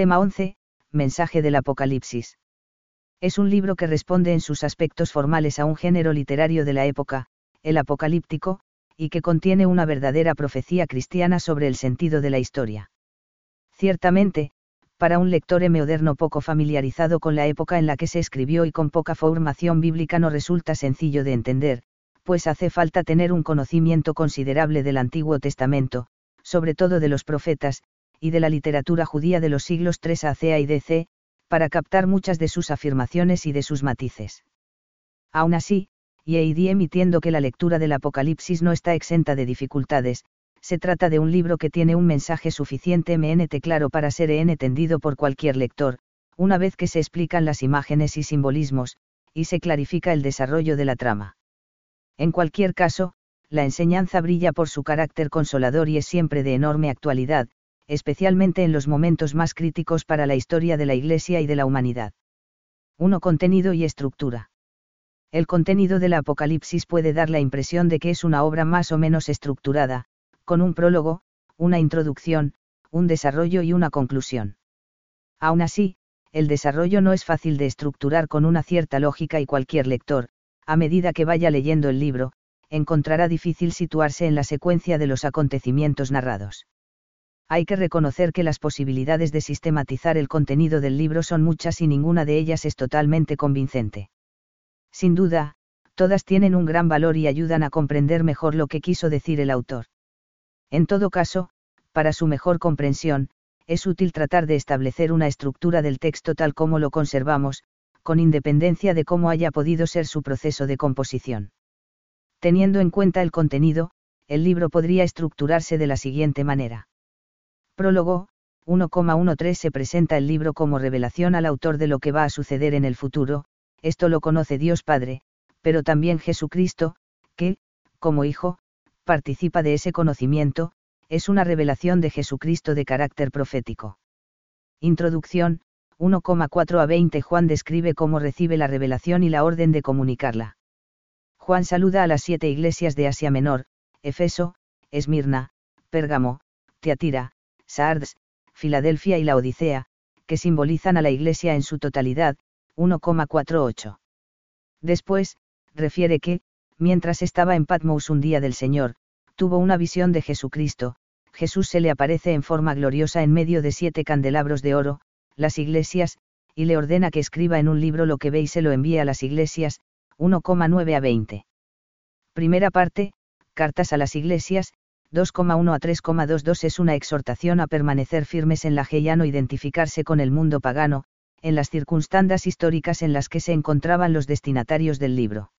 Tema 11, Mensaje del Apocalipsis. Es un libro que responde en sus aspectos formales a un género literario de la época, el apocalíptico, y que contiene una verdadera profecía cristiana sobre el sentido de la historia. Ciertamente, para un lector moderno poco familiarizado con la época en la que se escribió y con poca formación bíblica no resulta sencillo de entender, pues hace falta tener un conocimiento considerable del Antiguo Testamento, sobre todo de los profetas, y de la literatura judía de los siglos 3 AC y DC, para captar muchas de sus afirmaciones y de sus matices. Aún así, y Eidi emitiendo que la lectura del Apocalipsis no está exenta de dificultades, se trata de un libro que tiene un mensaje suficientemente claro para ser entendido por cualquier lector, una vez que se explican las imágenes y simbolismos, y se clarifica el desarrollo de la trama. En cualquier caso, la enseñanza brilla por su carácter consolador y es siempre de enorme actualidad, especialmente en los momentos más críticos para la historia de la Iglesia y de la humanidad. 1. Contenido y estructura. El contenido del Apocalipsis puede dar la impresión de que es una obra más o menos estructurada, con un prólogo, una introducción, un desarrollo y una conclusión. Aún así, el desarrollo no es fácil de estructurar con una cierta lógica y cualquier lector, a medida que vaya leyendo el libro, encontrará difícil situarse en la secuencia de los acontecimientos narrados hay que reconocer que las posibilidades de sistematizar el contenido del libro son muchas y ninguna de ellas es totalmente convincente. Sin duda, todas tienen un gran valor y ayudan a comprender mejor lo que quiso decir el autor. En todo caso, para su mejor comprensión, es útil tratar de establecer una estructura del texto tal como lo conservamos, con independencia de cómo haya podido ser su proceso de composición. Teniendo en cuenta el contenido, el libro podría estructurarse de la siguiente manera. Prólogo, 1,13 se presenta el libro como revelación al autor de lo que va a suceder en el futuro, esto lo conoce Dios Padre, pero también Jesucristo, que, como Hijo, participa de ese conocimiento, es una revelación de Jesucristo de carácter profético. Introducción, 1,4 a 20 Juan describe cómo recibe la revelación y la orden de comunicarla. Juan saluda a las siete iglesias de Asia Menor, Efeso, Esmirna, Pérgamo, Teatira, Sardes, Filadelfia y la Odisea, que simbolizan a la Iglesia en su totalidad, 1,48. Después, refiere que, mientras estaba en Patmos un día del Señor, tuvo una visión de Jesucristo, Jesús se le aparece en forma gloriosa en medio de siete candelabros de oro, las iglesias, y le ordena que escriba en un libro lo que ve y se lo envíe a las iglesias, 1,9 a 20. Primera parte, Cartas a las iglesias, 2,1 a 3,22 es una exhortación a permanecer firmes en la fe y a no identificarse con el mundo pagano, en las circunstancias históricas en las que se encontraban los destinatarios del libro.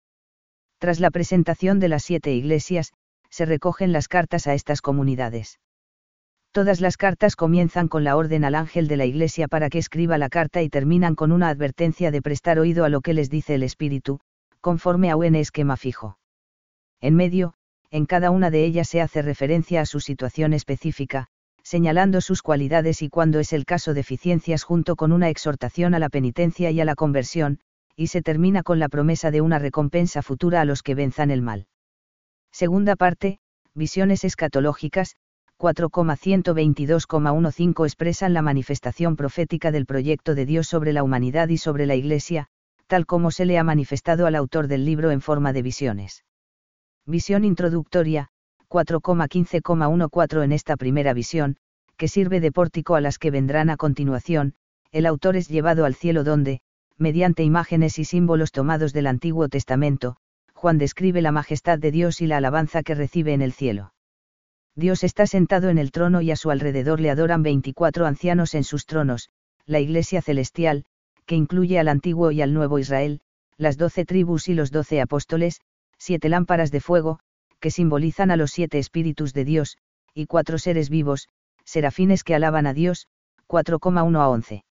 Tras la presentación de las siete iglesias, se recogen las cartas a estas comunidades. Todas las cartas comienzan con la orden al ángel de la iglesia para que escriba la carta y terminan con una advertencia de prestar oído a lo que les dice el Espíritu, conforme a un esquema fijo. En medio, en cada una de ellas se hace referencia a su situación específica, señalando sus cualidades y cuando es el caso deficiencias junto con una exhortación a la penitencia y a la conversión, y se termina con la promesa de una recompensa futura a los que venzan el mal. Segunda parte, visiones escatológicas, 4,122,15 expresan la manifestación profética del proyecto de Dios sobre la humanidad y sobre la Iglesia, tal como se le ha manifestado al autor del libro en forma de visiones. Visión introductoria, 4,15,14 en esta primera visión, que sirve de pórtico a las que vendrán a continuación, el autor es llevado al cielo donde, mediante imágenes y símbolos tomados del Antiguo Testamento, Juan describe la majestad de Dios y la alabanza que recibe en el cielo. Dios está sentado en el trono y a su alrededor le adoran 24 ancianos en sus tronos, la Iglesia celestial, que incluye al antiguo y al nuevo Israel, las doce tribus y los doce apóstoles, siete lámparas de fuego, que simbolizan a los siete espíritus de Dios, y cuatro seres vivos, serafines que alaban a Dios, 4,1 a 11.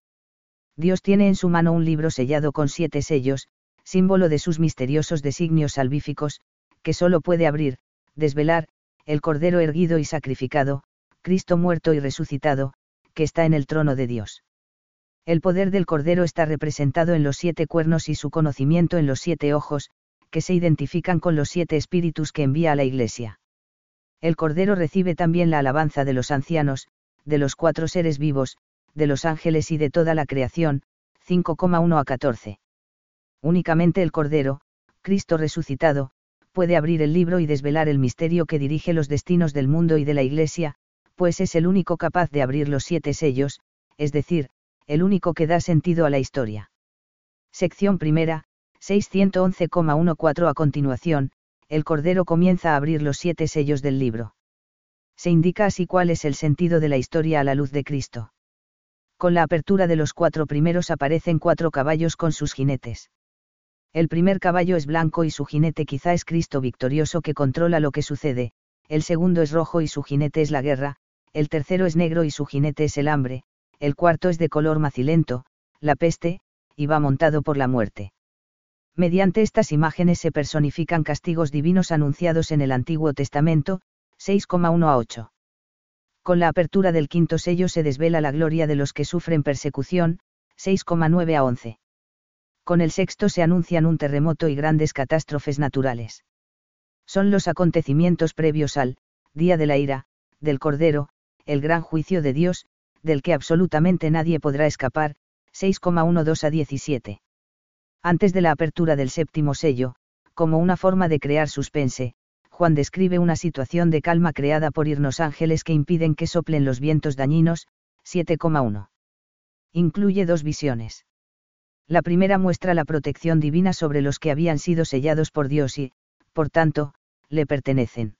Dios tiene en su mano un libro sellado con siete sellos, símbolo de sus misteriosos designios salvíficos, que solo puede abrir, desvelar, el Cordero erguido y sacrificado, Cristo muerto y resucitado, que está en el trono de Dios. El poder del Cordero está representado en los siete cuernos y su conocimiento en los siete ojos, que se identifican con los siete espíritus que envía a la Iglesia. El Cordero recibe también la alabanza de los ancianos, de los cuatro seres vivos, de los ángeles y de toda la creación, 5,1 a 14. Únicamente el Cordero, Cristo resucitado, puede abrir el libro y desvelar el misterio que dirige los destinos del mundo y de la Iglesia, pues es el único capaz de abrir los siete sellos, es decir, el único que da sentido a la historia. Sección primera, 611,14 a continuación, el Cordero comienza a abrir los siete sellos del libro. Se indica así cuál es el sentido de la historia a la luz de Cristo. Con la apertura de los cuatro primeros aparecen cuatro caballos con sus jinetes. El primer caballo es blanco y su jinete quizá es Cristo victorioso que controla lo que sucede, el segundo es rojo y su jinete es la guerra, el tercero es negro y su jinete es el hambre, el cuarto es de color macilento, la peste, y va montado por la muerte. Mediante estas imágenes se personifican castigos divinos anunciados en el Antiguo Testamento, 6,1 a 8. Con la apertura del quinto sello se desvela la gloria de los que sufren persecución, 6,9 a 11. Con el sexto se anuncian un terremoto y grandes catástrofes naturales. Son los acontecimientos previos al, día de la ira, del Cordero, el gran juicio de Dios, del que absolutamente nadie podrá escapar, 6,12 a 17. Antes de la apertura del séptimo sello, como una forma de crear suspense, Juan describe una situación de calma creada por irnos ángeles que impiden que soplen los vientos dañinos, 7,1. Incluye dos visiones. La primera muestra la protección divina sobre los que habían sido sellados por Dios y, por tanto, le pertenecen.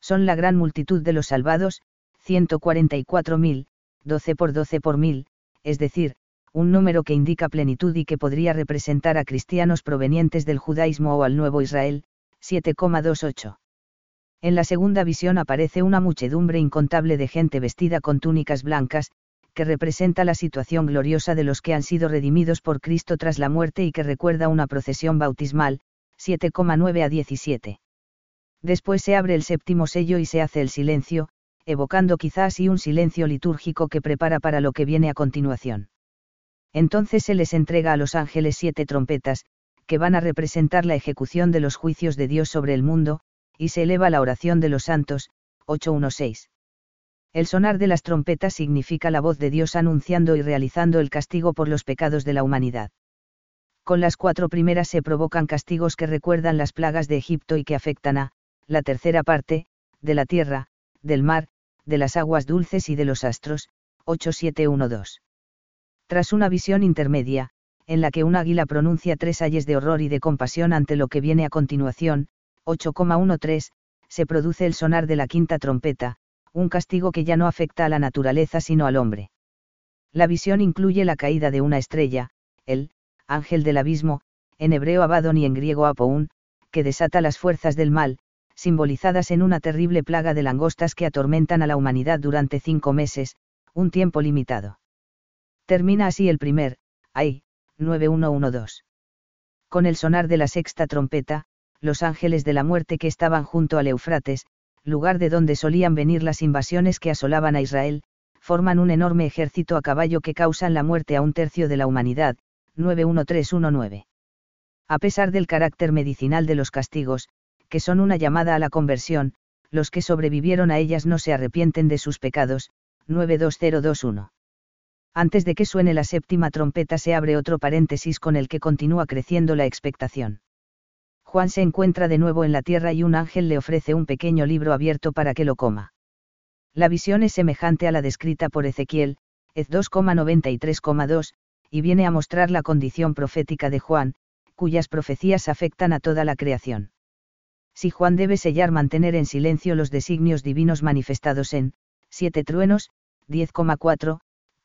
Son la gran multitud de los salvados, 144.000, 12 por 12 por mil, es decir, un número que indica plenitud y que podría representar a cristianos provenientes del judaísmo o al nuevo Israel, 7,28. En la segunda visión aparece una muchedumbre incontable de gente vestida con túnicas blancas, que representa la situación gloriosa de los que han sido redimidos por Cristo tras la muerte y que recuerda una procesión bautismal, 7,9 a 17. Después se abre el séptimo sello y se hace el silencio, evocando quizás y un silencio litúrgico que prepara para lo que viene a continuación. Entonces se les entrega a los ángeles siete trompetas, que van a representar la ejecución de los juicios de Dios sobre el mundo, y se eleva la oración de los santos, 816. El sonar de las trompetas significa la voz de Dios anunciando y realizando el castigo por los pecados de la humanidad. Con las cuatro primeras se provocan castigos que recuerdan las plagas de Egipto y que afectan a, la tercera parte, de la tierra, del mar, de las aguas dulces y de los astros, 8712. Tras una visión intermedia, en la que un águila pronuncia tres ayes de horror y de compasión ante lo que viene a continuación, 8,13, se produce el sonar de la quinta trompeta, un castigo que ya no afecta a la naturaleza sino al hombre. La visión incluye la caída de una estrella, el, ángel del abismo, en hebreo Abaddon y en griego Apoun, que desata las fuerzas del mal, simbolizadas en una terrible plaga de langostas que atormentan a la humanidad durante cinco meses, un tiempo limitado. Termina así el primer, ay, 9112. Con el sonar de la sexta trompeta, los ángeles de la muerte que estaban junto al Eufrates, lugar de donde solían venir las invasiones que asolaban a Israel, forman un enorme ejército a caballo que causan la muerte a un tercio de la humanidad, 91319. A pesar del carácter medicinal de los castigos, que son una llamada a la conversión, los que sobrevivieron a ellas no se arrepienten de sus pecados, 92021. Antes de que suene la séptima trompeta se abre otro paréntesis con el que continúa creciendo la expectación. Juan se encuentra de nuevo en la tierra y un ángel le ofrece un pequeño libro abierto para que lo coma. La visión es semejante a la descrita por Ezequiel, Ez 2,93,2, y viene a mostrar la condición profética de Juan, cuyas profecías afectan a toda la creación. Si Juan debe sellar mantener en silencio los designios divinos manifestados en, siete truenos, 10,4,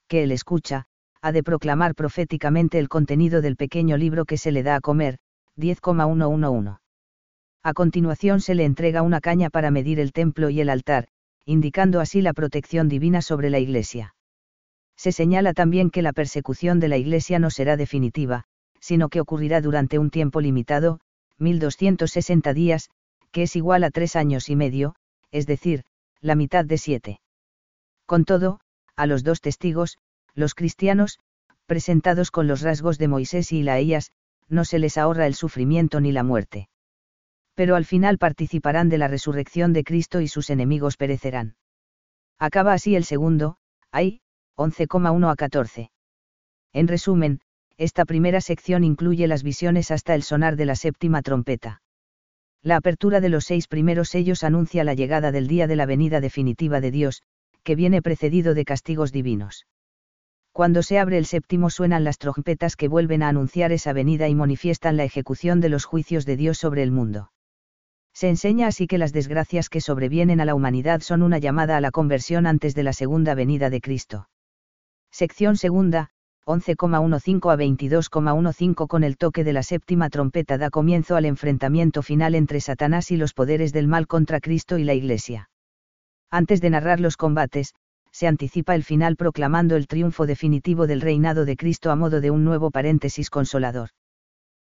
que él escucha, ha de proclamar proféticamente el contenido del pequeño libro que se le da a comer, 10,111. A continuación se le entrega una caña para medir el templo y el altar, indicando así la protección divina sobre la Iglesia. Se señala también que la persecución de la Iglesia no será definitiva, sino que ocurrirá durante un tiempo limitado, 1260 días, que es igual a tres años y medio, es decir, la mitad de siete. Con todo, a los dos testigos, los cristianos, presentados con los rasgos de Moisés y Ilaías, no se les ahorra el sufrimiento ni la muerte. Pero al final participarán de la resurrección de Cristo y sus enemigos perecerán. Acaba así el segundo, ay, 11,1 a 14. En resumen, esta primera sección incluye las visiones hasta el sonar de la séptima trompeta. La apertura de los seis primeros sellos anuncia la llegada del día de la venida definitiva de Dios, que viene precedido de castigos divinos. Cuando se abre el séptimo suenan las trompetas que vuelven a anunciar esa venida y manifiestan la ejecución de los juicios de Dios sobre el mundo. Se enseña así que las desgracias que sobrevienen a la humanidad son una llamada a la conversión antes de la segunda venida de Cristo. Sección segunda, 11,15 a 22,15 con el toque de la séptima trompeta da comienzo al enfrentamiento final entre Satanás y los poderes del mal contra Cristo y la Iglesia. Antes de narrar los combates, se anticipa el final proclamando el triunfo definitivo del reinado de Cristo a modo de un nuevo paréntesis consolador.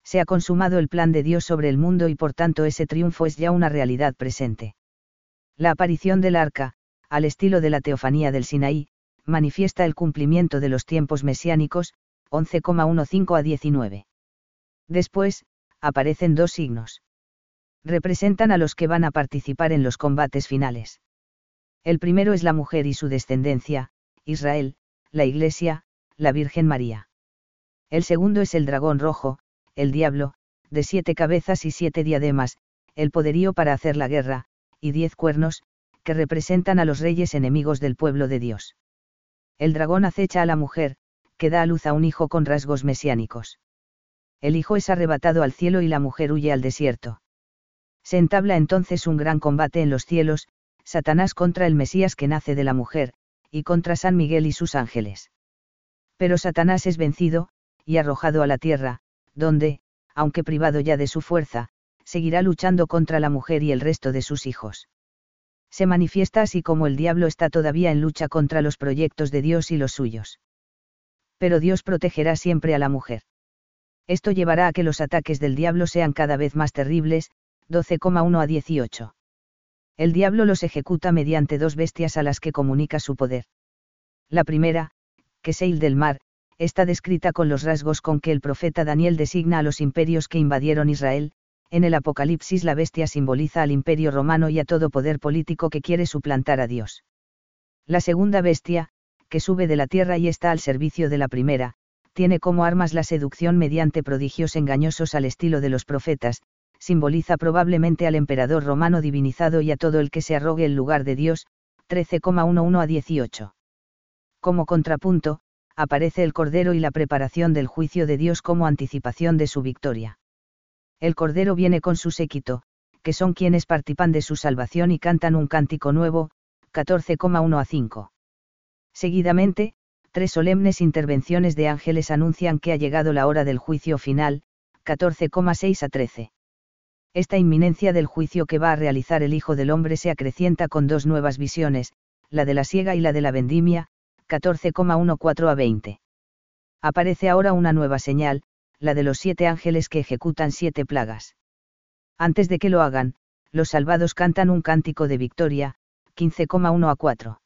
Se ha consumado el plan de Dios sobre el mundo y por tanto ese triunfo es ya una realidad presente. La aparición del arca, al estilo de la teofanía del Sinaí, manifiesta el cumplimiento de los tiempos mesiánicos, 11,15 a 19. Después, aparecen dos signos. Representan a los que van a participar en los combates finales. El primero es la mujer y su descendencia, Israel, la Iglesia, la Virgen María. El segundo es el dragón rojo, el diablo, de siete cabezas y siete diademas, el poderío para hacer la guerra, y diez cuernos, que representan a los reyes enemigos del pueblo de Dios. El dragón acecha a la mujer, que da a luz a un hijo con rasgos mesiánicos. El hijo es arrebatado al cielo y la mujer huye al desierto. Se entabla entonces un gran combate en los cielos, Satanás contra el Mesías que nace de la mujer, y contra San Miguel y sus ángeles. Pero Satanás es vencido, y arrojado a la tierra, donde, aunque privado ya de su fuerza, seguirá luchando contra la mujer y el resto de sus hijos. Se manifiesta así como el diablo está todavía en lucha contra los proyectos de Dios y los suyos. Pero Dios protegerá siempre a la mujer. Esto llevará a que los ataques del diablo sean cada vez más terribles, 12,1 a 18 el diablo los ejecuta mediante dos bestias a las que comunica su poder. La primera, que Seil del mar, está descrita con los rasgos con que el profeta Daniel designa a los imperios que invadieron Israel, en el Apocalipsis la bestia simboliza al imperio romano y a todo poder político que quiere suplantar a Dios. La segunda bestia, que sube de la tierra y está al servicio de la primera, tiene como armas la seducción mediante prodigios engañosos al estilo de los profetas, simboliza probablemente al emperador romano divinizado y a todo el que se arrogue el lugar de Dios, 13,11 a 18. Como contrapunto, aparece el Cordero y la preparación del juicio de Dios como anticipación de su victoria. El Cordero viene con su séquito, que son quienes participan de su salvación y cantan un cántico nuevo, 14,1 a 5. Seguidamente, tres solemnes intervenciones de ángeles anuncian que ha llegado la hora del juicio final, 14,6 a 13 esta inminencia del juicio que va a realizar el Hijo del Hombre se acrecienta con dos nuevas visiones, la de la siega y la de la vendimia, 14,14 a 20. Aparece ahora una nueva señal, la de los siete ángeles que ejecutan siete plagas. Antes de que lo hagan, los salvados cantan un cántico de victoria, 15,1 a 4.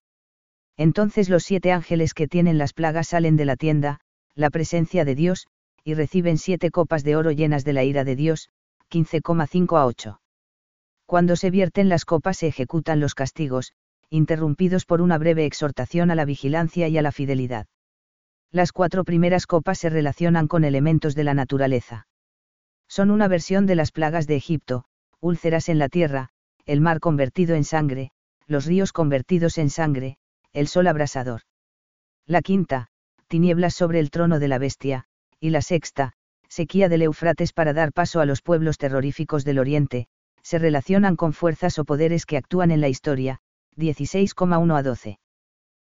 Entonces los siete ángeles que tienen las plagas salen de la tienda, la presencia de Dios, y reciben siete copas de oro llenas de la ira de Dios, 15,5 a 8. Cuando se vierten las copas se ejecutan los castigos, interrumpidos por una breve exhortación a la vigilancia y a la fidelidad. Las cuatro primeras copas se relacionan con elementos de la naturaleza. Son una versión de las plagas de Egipto, úlceras en la tierra, el mar convertido en sangre, los ríos convertidos en sangre, el sol abrasador. La quinta, tinieblas sobre el trono de la bestia, y la sexta, sequía del Eufrates para dar paso a los pueblos terroríficos del Oriente, se relacionan con fuerzas o poderes que actúan en la historia, 16,1 a 12.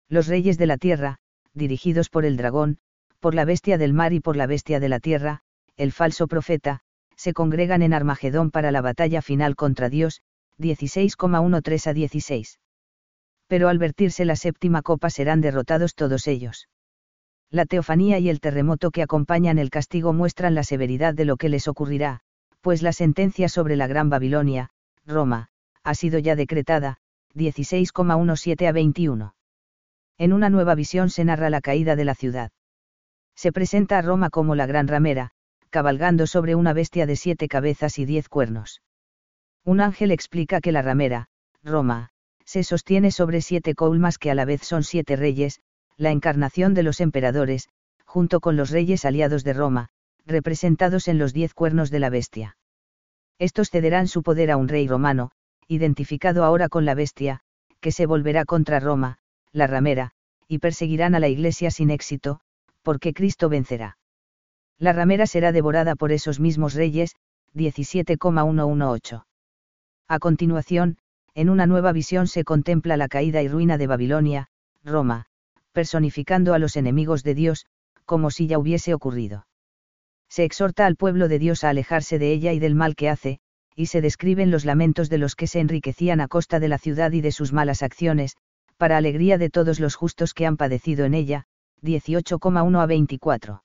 Los reyes de la tierra, dirigidos por el dragón, por la bestia del mar y por la bestia de la tierra, el falso profeta, se congregan en Armagedón para la batalla final contra Dios, 16,13 a 16. Pero al vertirse la séptima copa serán derrotados todos ellos la teofanía y el terremoto que acompañan el castigo muestran la severidad de lo que les ocurrirá, pues la sentencia sobre la Gran Babilonia, Roma, ha sido ya decretada, 16,17 a 21. En una nueva visión se narra la caída de la ciudad. Se presenta a Roma como la gran ramera, cabalgando sobre una bestia de siete cabezas y diez cuernos. Un ángel explica que la ramera, Roma, se sostiene sobre siete colmas que a la vez son siete reyes, la encarnación de los emperadores, junto con los reyes aliados de Roma, representados en los diez cuernos de la bestia. Estos cederán su poder a un rey romano, identificado ahora con la bestia, que se volverá contra Roma, la ramera, y perseguirán a la iglesia sin éxito, porque Cristo vencerá. La ramera será devorada por esos mismos reyes, 17,118. A continuación, en una nueva visión se contempla la caída y ruina de Babilonia, Roma, personificando a los enemigos de Dios, como si ya hubiese ocurrido. Se exhorta al pueblo de Dios a alejarse de ella y del mal que hace, y se describen los lamentos de los que se enriquecían a costa de la ciudad y de sus malas acciones, para alegría de todos los justos que han padecido en ella, 18,1 a 24.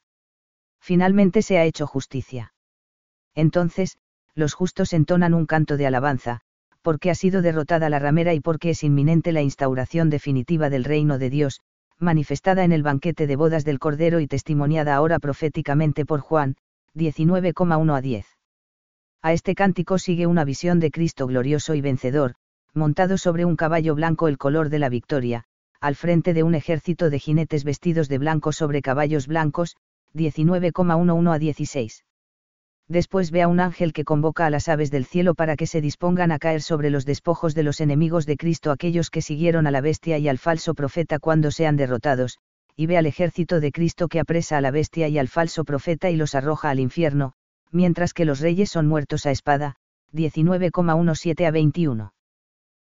Finalmente se ha hecho justicia. Entonces, los justos entonan un canto de alabanza, porque ha sido derrotada la ramera y porque es inminente la instauración definitiva del reino de Dios, manifestada en el banquete de bodas del Cordero y testimoniada ahora proféticamente por Juan, 19,1 a 10. A este cántico sigue una visión de Cristo glorioso y vencedor, montado sobre un caballo blanco el color de la victoria, al frente de un ejército de jinetes vestidos de blanco sobre caballos blancos, 19,11 a 16. Después ve a un ángel que convoca a las aves del cielo para que se dispongan a caer sobre los despojos de los enemigos de Cristo aquellos que siguieron a la bestia y al falso profeta cuando sean derrotados, y ve al ejército de Cristo que apresa a la bestia y al falso profeta y los arroja al infierno, mientras que los reyes son muertos a espada, 19,17 a 21.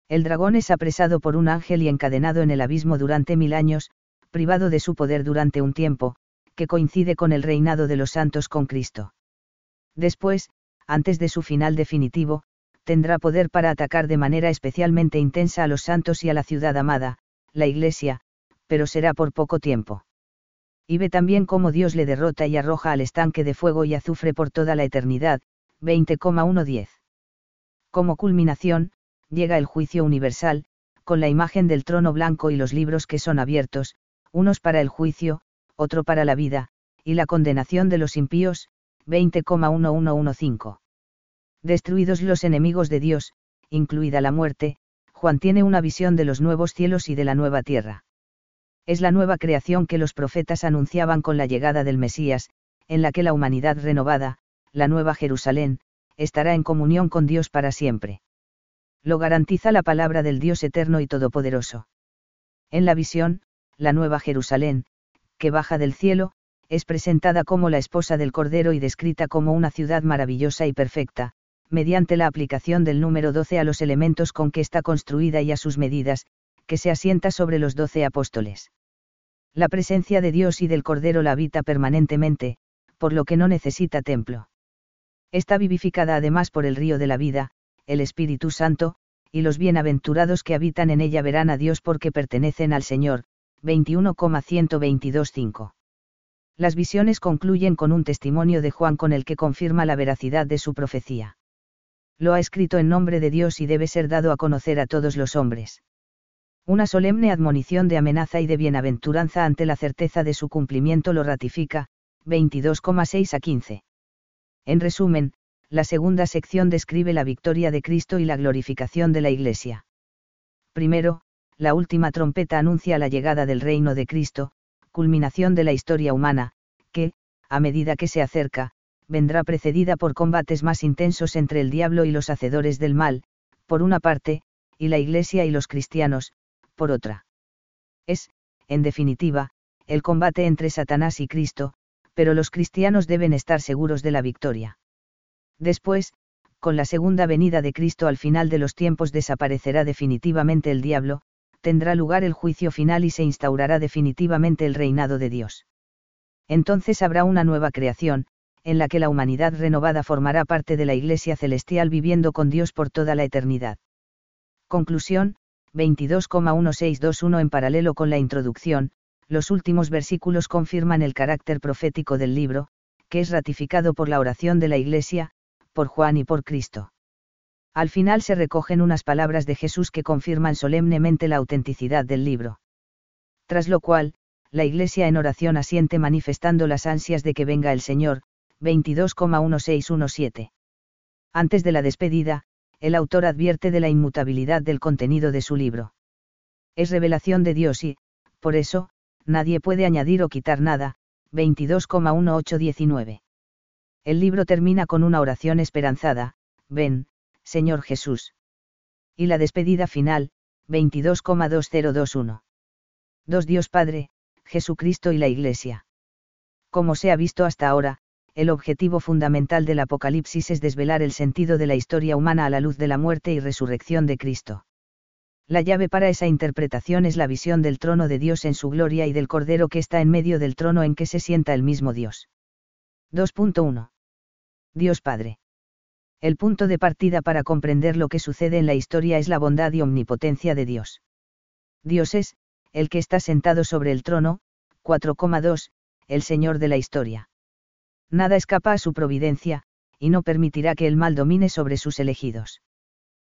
El dragón es apresado por un ángel y encadenado en el abismo durante mil años, privado de su poder durante un tiempo, que coincide con el reinado de los santos con Cristo. Después, antes de su final definitivo, tendrá poder para atacar de manera especialmente intensa a los santos y a la ciudad amada, la Iglesia, pero será por poco tiempo. Y ve también cómo Dios le derrota y arroja al estanque de fuego y azufre por toda la eternidad, 20,110. Como culminación, llega el juicio universal, con la imagen del trono blanco y los libros que son abiertos, unos para el juicio, otro para la vida, y la condenación de los impíos, 20,1115. Destruidos los enemigos de Dios, incluida la muerte, Juan tiene una visión de los nuevos cielos y de la nueva tierra. Es la nueva creación que los profetas anunciaban con la llegada del Mesías, en la que la humanidad renovada, la nueva Jerusalén, estará en comunión con Dios para siempre. Lo garantiza la palabra del Dios eterno y todopoderoso. En la visión, la nueva Jerusalén, que baja del cielo, es presentada como la esposa del Cordero y descrita como una ciudad maravillosa y perfecta, mediante la aplicación del número 12 a los elementos con que está construida y a sus medidas, que se asienta sobre los doce apóstoles. La presencia de Dios y del Cordero la habita permanentemente, por lo que no necesita templo. Está vivificada además por el río de la vida, el Espíritu Santo, y los bienaventurados que habitan en ella verán a Dios porque pertenecen al Señor. 21,1225. Las visiones concluyen con un testimonio de Juan con el que confirma la veracidad de su profecía. Lo ha escrito en nombre de Dios y debe ser dado a conocer a todos los hombres. Una solemne admonición de amenaza y de bienaventuranza ante la certeza de su cumplimiento lo ratifica, 22,6 a 15. En resumen, la segunda sección describe la victoria de Cristo y la glorificación de la Iglesia. Primero, la última trompeta anuncia la llegada del reino de Cristo, culminación de la historia humana, que, a medida que se acerca, vendrá precedida por combates más intensos entre el diablo y los hacedores del mal, por una parte, y la Iglesia y los cristianos, por otra. Es, en definitiva, el combate entre Satanás y Cristo, pero los cristianos deben estar seguros de la victoria. Después, con la segunda venida de Cristo al final de los tiempos desaparecerá definitivamente el diablo, tendrá lugar el juicio final y se instaurará definitivamente el reinado de Dios. Entonces habrá una nueva creación, en la que la humanidad renovada formará parte de la Iglesia celestial viviendo con Dios por toda la eternidad. Conclusión, 22,1621 en paralelo con la introducción, los últimos versículos confirman el carácter profético del libro, que es ratificado por la oración de la Iglesia, por Juan y por Cristo. Al final se recogen unas palabras de Jesús que confirman solemnemente la autenticidad del libro. Tras lo cual, la Iglesia en oración asiente manifestando las ansias de que venga el Señor, 22,1617. Antes de la despedida, el autor advierte de la inmutabilidad del contenido de su libro. Es revelación de Dios y, por eso, nadie puede añadir o quitar nada, 22,1819. El libro termina con una oración esperanzada, ven, Señor Jesús. Y la despedida final, 22,2021. Dos Dios Padre, Jesucristo y la Iglesia. Como se ha visto hasta ahora, el objetivo fundamental del Apocalipsis es desvelar el sentido de la historia humana a la luz de la muerte y resurrección de Cristo. La llave para esa interpretación es la visión del trono de Dios en su gloria y del Cordero que está en medio del trono en que se sienta el mismo Dios. 2.1. Dios Padre. El punto de partida para comprender lo que sucede en la historia es la bondad y omnipotencia de Dios. Dios es, el que está sentado sobre el trono, 4,2, el Señor de la historia. Nada escapa a su providencia, y no permitirá que el mal domine sobre sus elegidos.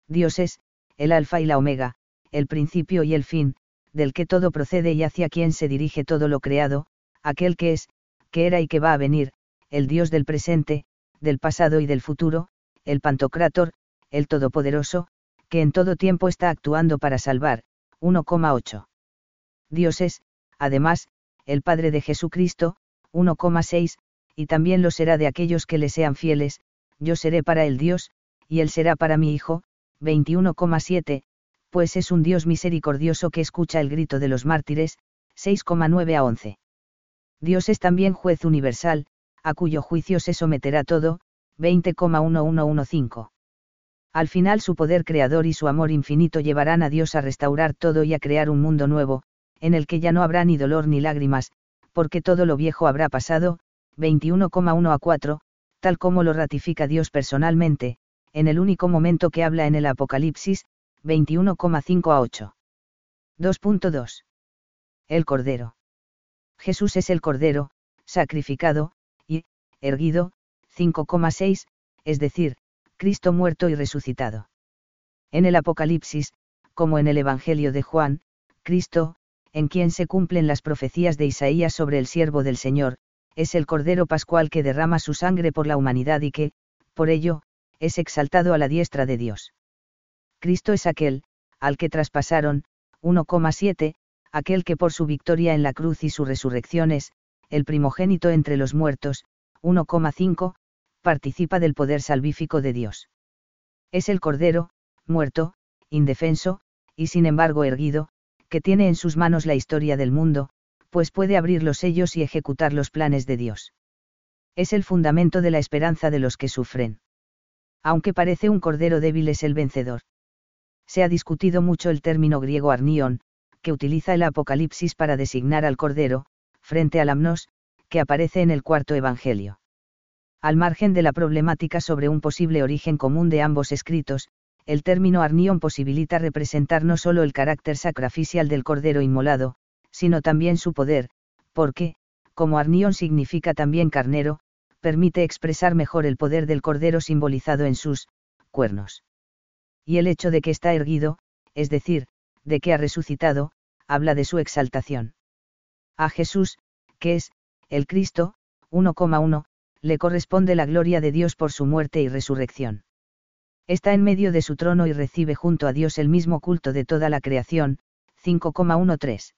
Dios es, el alfa y la omega, el principio y el fin, del que todo procede y hacia quien se dirige todo lo creado, aquel que es, que era y que va a venir, el Dios del presente, del pasado y del futuro, el Pantocrátor, el Todopoderoso, que en todo tiempo está actuando para salvar. 1,8. Dios es, además, el Padre de Jesucristo, 1,6, y también lo será de aquellos que le sean fieles, yo seré para el Dios, y él será para mi Hijo, 21,7, pues es un Dios misericordioso que escucha el grito de los mártires, 6,9 a 11. Dios es también juez universal, a cuyo juicio se someterá todo, 20,1115. Al final su poder creador y su amor infinito llevarán a Dios a restaurar todo y a crear un mundo nuevo, en el que ya no habrá ni dolor ni lágrimas, porque todo lo viejo habrá pasado, 21,1 a 4, tal como lo ratifica Dios personalmente, en el único momento que habla en el Apocalipsis, 21,5 a 8. 2.2. El Cordero. Jesús es el Cordero, sacrificado, y, erguido, 5,6, es decir, Cristo muerto y resucitado. En el Apocalipsis, como en el Evangelio de Juan, Cristo, en quien se cumplen las profecías de Isaías sobre el siervo del Señor, es el Cordero Pascual que derrama su sangre por la humanidad y que, por ello, es exaltado a la diestra de Dios. Cristo es aquel, al que traspasaron, 1,7, aquel que por su victoria en la cruz y su resurrección es, el primogénito entre los muertos, 1,5, participa del poder salvífico de Dios. Es el Cordero, muerto, indefenso, y sin embargo erguido, que tiene en sus manos la historia del mundo, pues puede abrir los sellos y ejecutar los planes de Dios. Es el fundamento de la esperanza de los que sufren. Aunque parece un cordero débil es el vencedor se ha discutido mucho el término griego arnion, que utiliza el Apocalipsis para designar al Cordero, frente al amnos, que aparece en el cuarto Evangelio. Al margen de la problemática sobre un posible origen común de ambos escritos, el término arnion posibilita representar no solo el carácter sacrificial del Cordero inmolado, sino también su poder, porque, como arnion significa también carnero, permite expresar mejor el poder del Cordero simbolizado en sus cuernos y el hecho de que está erguido, es decir, de que ha resucitado, habla de su exaltación. A Jesús, que es, el Cristo, 1,1, le corresponde la gloria de Dios por su muerte y resurrección. Está en medio de su trono y recibe junto a Dios el mismo culto de toda la creación, 5,13.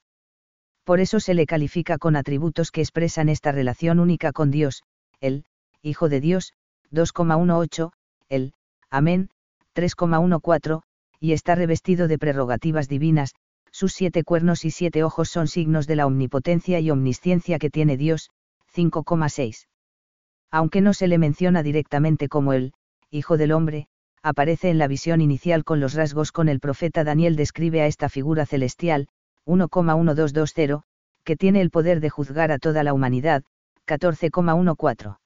Por eso se le califica con atributos que expresan esta relación única con Dios, el, Hijo de Dios, 2,18, el, Amén, 3,14, y está revestido de prerrogativas divinas, sus siete cuernos y siete ojos son signos de la omnipotencia y omnisciencia que tiene Dios, 5,6. Aunque no se le menciona directamente como el, Hijo del Hombre, aparece en la visión inicial con los rasgos con el profeta Daniel describe a esta figura celestial, 1,1220, que tiene el poder de juzgar a toda la humanidad, 14,14.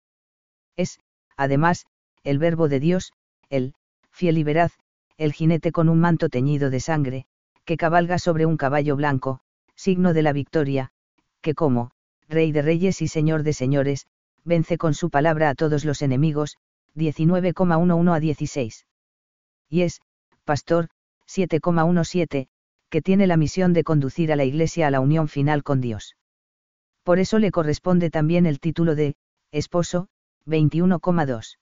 Es, además, el verbo de Dios, el, fiel y veraz, el jinete con un manto teñido de sangre, que cabalga sobre un caballo blanco, signo de la victoria, que como, Rey de Reyes y Señor de Señores, vence con su palabra a todos los enemigos, 19,11 a 16. Y es, Pastor, 7,17, que tiene la misión de conducir a la Iglesia a la unión final con Dios. Por eso le corresponde también el título de, Esposo, 21,2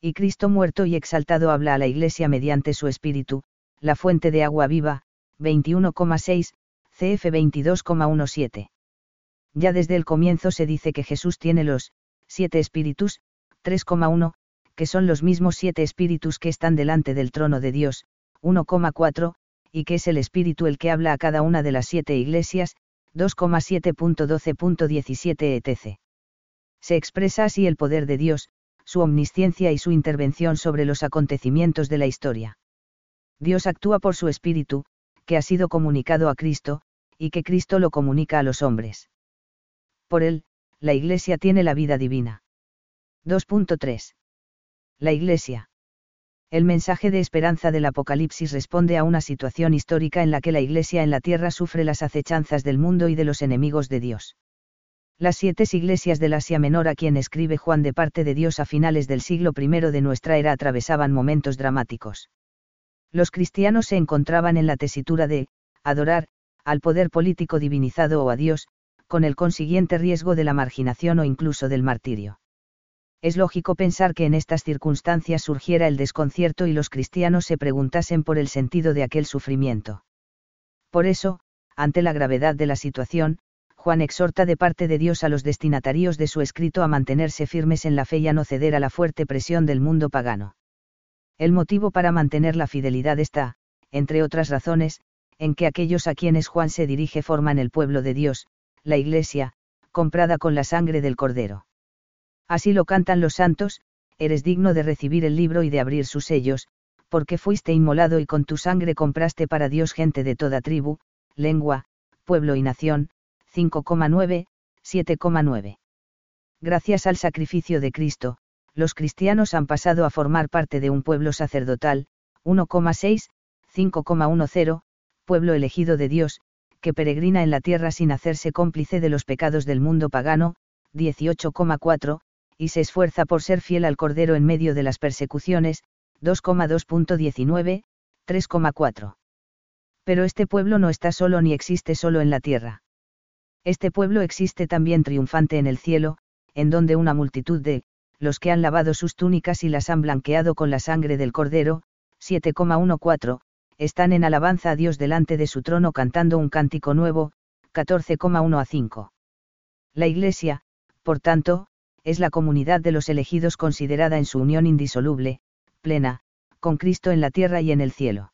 y Cristo muerto y exaltado habla a la Iglesia mediante su Espíritu, la fuente de agua viva, 21,6, CF 22,17. Ya desde el comienzo se dice que Jesús tiene los siete espíritus, 3,1, que son los mismos siete espíritus que están delante del trono de Dios, 1,4, y que es el espíritu el que habla a cada una de las siete iglesias, 2,7.12.17 etc. Se expresa así el poder de Dios, su omnisciencia y su intervención sobre los acontecimientos de la historia. Dios actúa por su espíritu, que ha sido comunicado a Cristo, y que Cristo lo comunica a los hombres. Por él, la Iglesia tiene la vida divina. 2.3. La Iglesia. El mensaje de esperanza del Apocalipsis responde a una situación histórica en la que la Iglesia en la tierra sufre las acechanzas del mundo y de los enemigos de Dios. Las siete iglesias del Asia Menor a quien escribe Juan de parte de Dios a finales del siglo I de nuestra era atravesaban momentos dramáticos. Los cristianos se encontraban en la tesitura de, adorar, al poder político divinizado o a Dios, con el consiguiente riesgo de la marginación o incluso del martirio. Es lógico pensar que en estas circunstancias surgiera el desconcierto y los cristianos se preguntasen por el sentido de aquel sufrimiento. Por eso, ante la gravedad de la situación, Juan exhorta de parte de Dios a los destinatarios de su escrito a mantenerse firmes en la fe y a no ceder a la fuerte presión del mundo pagano. El motivo para mantener la fidelidad está, entre otras razones, en que aquellos a quienes Juan se dirige forman el pueblo de Dios, la Iglesia, comprada con la sangre del Cordero. Así lo cantan los santos, eres digno de recibir el libro y de abrir sus sellos, porque fuiste inmolado y con tu sangre compraste para Dios gente de toda tribu, lengua, pueblo y nación, 5,9, 7,9. Gracias al sacrificio de Cristo, los cristianos han pasado a formar parte de un pueblo sacerdotal, 1,6, 5,10, pueblo elegido de Dios, que peregrina en la tierra sin hacerse cómplice de los pecados del mundo pagano, 18,4, y se esfuerza por ser fiel al Cordero en medio de las persecuciones, 2,2.19, 3,4. Pero este pueblo no está solo ni existe solo en la tierra. Este pueblo existe también triunfante en el cielo, en donde una multitud de, los que han lavado sus túnicas y las han blanqueado con la sangre del Cordero, 7,14, están en alabanza a Dios delante de su trono cantando un cántico nuevo, 14,1 a 5. La Iglesia, por tanto, es la comunidad de los elegidos considerada en su unión indisoluble, plena, con Cristo en la tierra y en el cielo.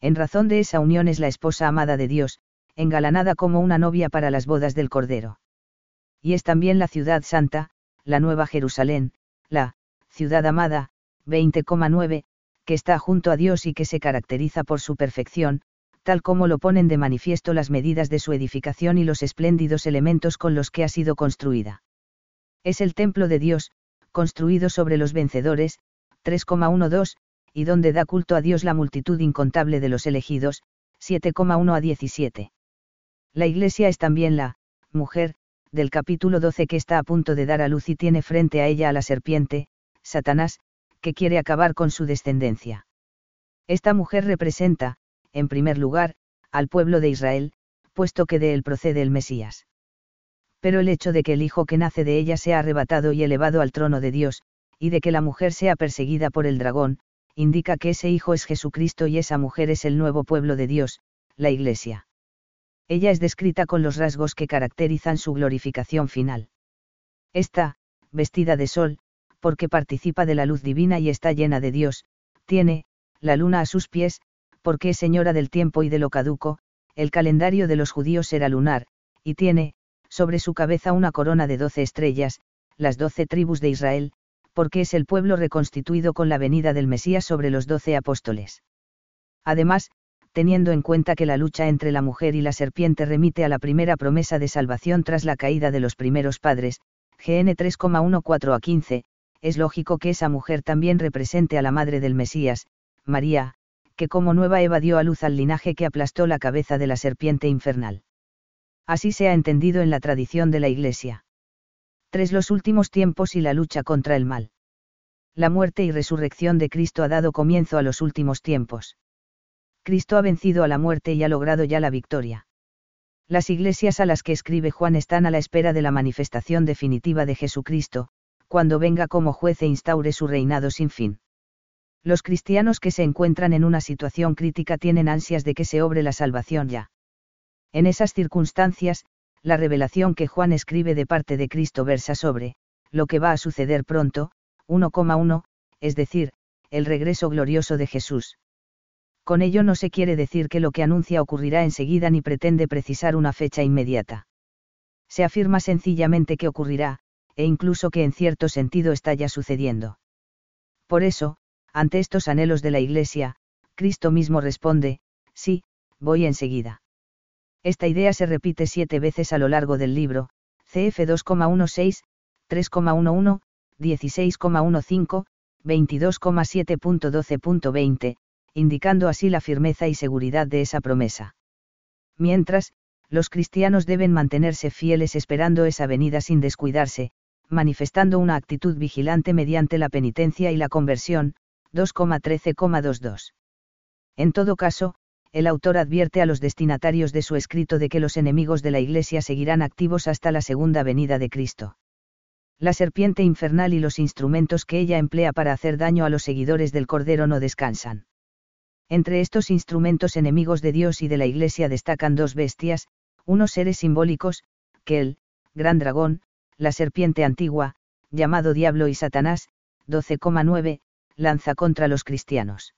En razón de esa unión es la esposa amada de Dios, engalanada como una novia para las bodas del Cordero. Y es también la ciudad santa, la Nueva Jerusalén, la ciudad amada, 20,9, que está junto a Dios y que se caracteriza por su perfección, tal como lo ponen de manifiesto las medidas de su edificación y los espléndidos elementos con los que ha sido construida. Es el templo de Dios, construido sobre los vencedores, 3,12, y donde da culto a Dios la multitud incontable de los elegidos, 7,1 a 17. La iglesia es también la, mujer, del capítulo 12 que está a punto de dar a luz y tiene frente a ella a la serpiente, Satanás, que quiere acabar con su descendencia. Esta mujer representa, en primer lugar, al pueblo de Israel, puesto que de él procede el Mesías pero el hecho de que el hijo que nace de ella sea arrebatado y elevado al trono de Dios, y de que la mujer sea perseguida por el dragón, indica que ese hijo es Jesucristo y esa mujer es el nuevo pueblo de Dios, la Iglesia. Ella es descrita con los rasgos que caracterizan su glorificación final. Está, vestida de sol, porque participa de la luz divina y está llena de Dios, tiene, la luna a sus pies, porque es señora del tiempo y de lo caduco, el calendario de los judíos era lunar, y tiene, sobre su cabeza una corona de doce estrellas, las doce tribus de Israel, porque es el pueblo reconstituido con la venida del Mesías sobre los doce apóstoles. Además, teniendo en cuenta que la lucha entre la mujer y la serpiente remite a la primera promesa de salvación tras la caída de los primeros padres, GN 3,14 a 15, es lógico que esa mujer también represente a la madre del Mesías, María, que como nueva Eva dio a luz al linaje que aplastó la cabeza de la serpiente infernal. Así se ha entendido en la tradición de la Iglesia. 3. Los últimos tiempos y la lucha contra el mal. La muerte y resurrección de Cristo ha dado comienzo a los últimos tiempos. Cristo ha vencido a la muerte y ha logrado ya la victoria. Las iglesias a las que escribe Juan están a la espera de la manifestación definitiva de Jesucristo, cuando venga como juez e instaure su reinado sin fin. Los cristianos que se encuentran en una situación crítica tienen ansias de que se obre la salvación ya. En esas circunstancias, la revelación que Juan escribe de parte de Cristo versa sobre, lo que va a suceder pronto, 1,1, es decir, el regreso glorioso de Jesús. Con ello no se quiere decir que lo que anuncia ocurrirá enseguida ni pretende precisar una fecha inmediata. Se afirma sencillamente que ocurrirá, e incluso que en cierto sentido está ya sucediendo. Por eso, ante estos anhelos de la Iglesia, Cristo mismo responde, sí, voy enseguida. Esta idea se repite siete veces a lo largo del libro, CF 2,16, 3,11, 16,15, 22,7.12.20, indicando así la firmeza y seguridad de esa promesa. Mientras, los cristianos deben mantenerse fieles esperando esa venida sin descuidarse, manifestando una actitud vigilante mediante la penitencia y la conversión, 2,13,22. En todo caso, el autor advierte a los destinatarios de su escrito de que los enemigos de la Iglesia seguirán activos hasta la segunda venida de Cristo. La serpiente infernal y los instrumentos que ella emplea para hacer daño a los seguidores del Cordero no descansan. Entre estos instrumentos enemigos de Dios y de la Iglesia destacan dos bestias, unos seres simbólicos, que el, gran dragón, la serpiente antigua, llamado Diablo y Satanás, 12,9, lanza contra los cristianos.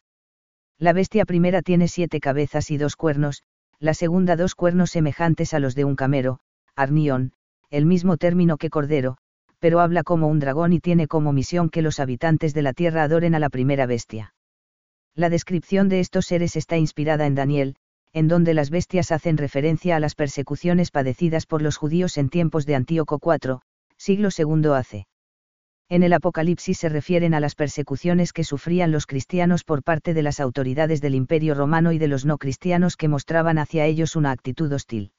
La bestia primera tiene siete cabezas y dos cuernos, la segunda dos cuernos semejantes a los de un camero, arnión, el mismo término que cordero, pero habla como un dragón y tiene como misión que los habitantes de la tierra adoren a la primera bestia. La descripción de estos seres está inspirada en Daniel, en donde las bestias hacen referencia a las persecuciones padecidas por los judíos en tiempos de Antíoco IV, siglo II AC. En el Apocalipsis se refieren a las persecuciones que sufrían los cristianos por parte de las autoridades del Imperio Romano y de los no cristianos que mostraban hacia ellos una actitud hostil.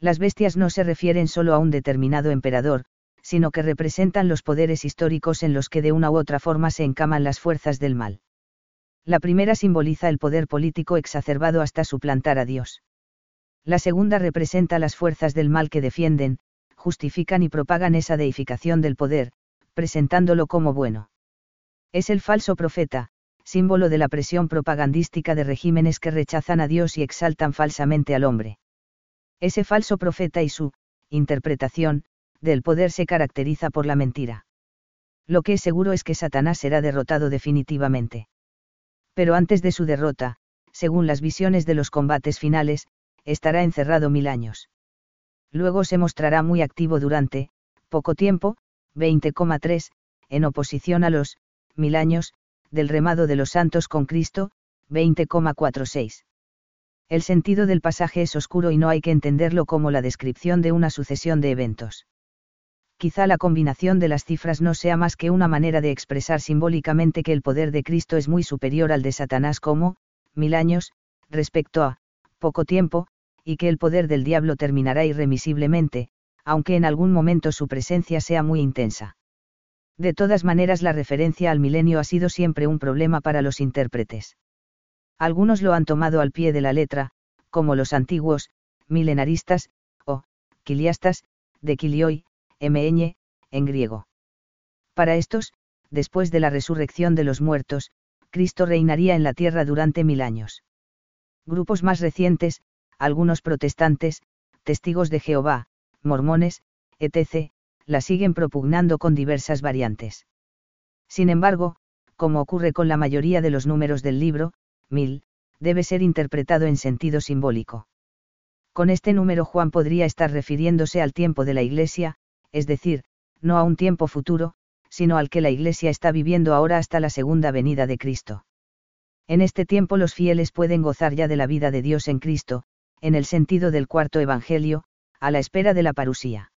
Las bestias no se refieren solo a un determinado emperador, sino que representan los poderes históricos en los que de una u otra forma se encaman las fuerzas del mal. La primera simboliza el poder político exacerbado hasta suplantar a Dios. La segunda representa las fuerzas del mal que defienden, justifican y propagan esa deificación del poder, presentándolo como bueno. Es el falso profeta, símbolo de la presión propagandística de regímenes que rechazan a Dios y exaltan falsamente al hombre. Ese falso profeta y su interpretación del poder se caracteriza por la mentira. Lo que es seguro es que Satanás será derrotado definitivamente. Pero antes de su derrota, según las visiones de los combates finales, estará encerrado mil años. Luego se mostrará muy activo durante, poco tiempo, 20,3, en oposición a los, mil años, del remado de los santos con Cristo, 20,46. El sentido del pasaje es oscuro y no hay que entenderlo como la descripción de una sucesión de eventos. Quizá la combinación de las cifras no sea más que una manera de expresar simbólicamente que el poder de Cristo es muy superior al de Satanás como, mil años, respecto a, poco tiempo, y que el poder del diablo terminará irremisiblemente, aunque en algún momento su presencia sea muy intensa. De todas maneras la referencia al milenio ha sido siempre un problema para los intérpretes. Algunos lo han tomado al pie de la letra, como los antiguos, milenaristas, o, quiliastas, de Kilioi, mñ, en griego. Para estos, después de la resurrección de los muertos, Cristo reinaría en la tierra durante mil años. Grupos más recientes, algunos protestantes, testigos de Jehová, mormones, etc., la siguen propugnando con diversas variantes. Sin embargo, como ocurre con la mayoría de los números del libro, mil, debe ser interpretado en sentido simbólico. Con este número Juan podría estar refiriéndose al tiempo de la Iglesia, es decir, no a un tiempo futuro, sino al que la Iglesia está viviendo ahora hasta la segunda venida de Cristo. En este tiempo los fieles pueden gozar ya de la vida de Dios en Cristo, en el sentido del cuarto Evangelio, a la espera de la parusía.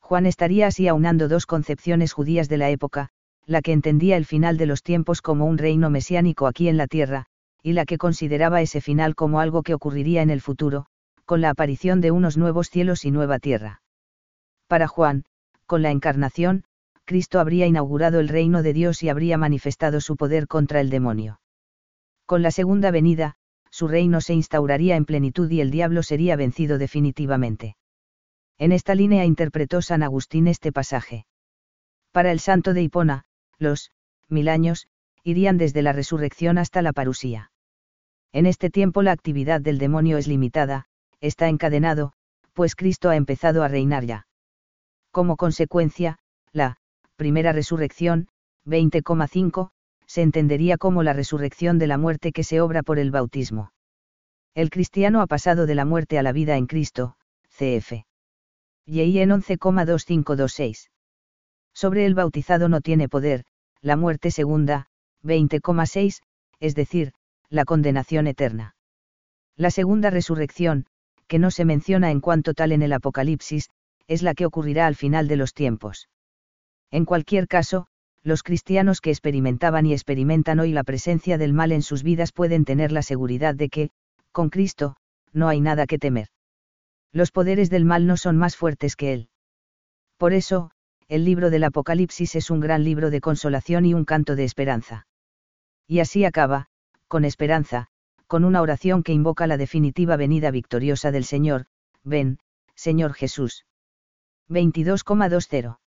Juan estaría así aunando dos concepciones judías de la época, la que entendía el final de los tiempos como un reino mesiánico aquí en la tierra, y la que consideraba ese final como algo que ocurriría en el futuro, con la aparición de unos nuevos cielos y nueva tierra. Para Juan, con la encarnación, Cristo habría inaugurado el reino de Dios y habría manifestado su poder contra el demonio. Con la segunda venida, su reino se instauraría en plenitud y el diablo sería vencido definitivamente. En esta línea interpretó San Agustín este pasaje. Para el santo de Hipona, los mil años, irían desde la resurrección hasta la parusía. En este tiempo la actividad del demonio es limitada, está encadenado, pues Cristo ha empezado a reinar ya. Como consecuencia, la primera resurrección, 20,5, se entendería como la resurrección de la muerte que se obra por el bautismo. El cristiano ha pasado de la muerte a la vida en Cristo, cf. Y en 11,2526. Sobre el bautizado no tiene poder, la muerte segunda, 20,6, es decir, la condenación eterna. La segunda resurrección, que no se menciona en cuanto tal en el Apocalipsis, es la que ocurrirá al final de los tiempos. En cualquier caso, los cristianos que experimentaban y experimentan hoy la presencia del mal en sus vidas pueden tener la seguridad de que, con Cristo, no hay nada que temer. Los poderes del mal no son más fuertes que Él. Por eso, el libro del Apocalipsis es un gran libro de consolación y un canto de esperanza. Y así acaba, con esperanza, con una oración que invoca la definitiva venida victoriosa del Señor, ven, Señor Jesús. 22,20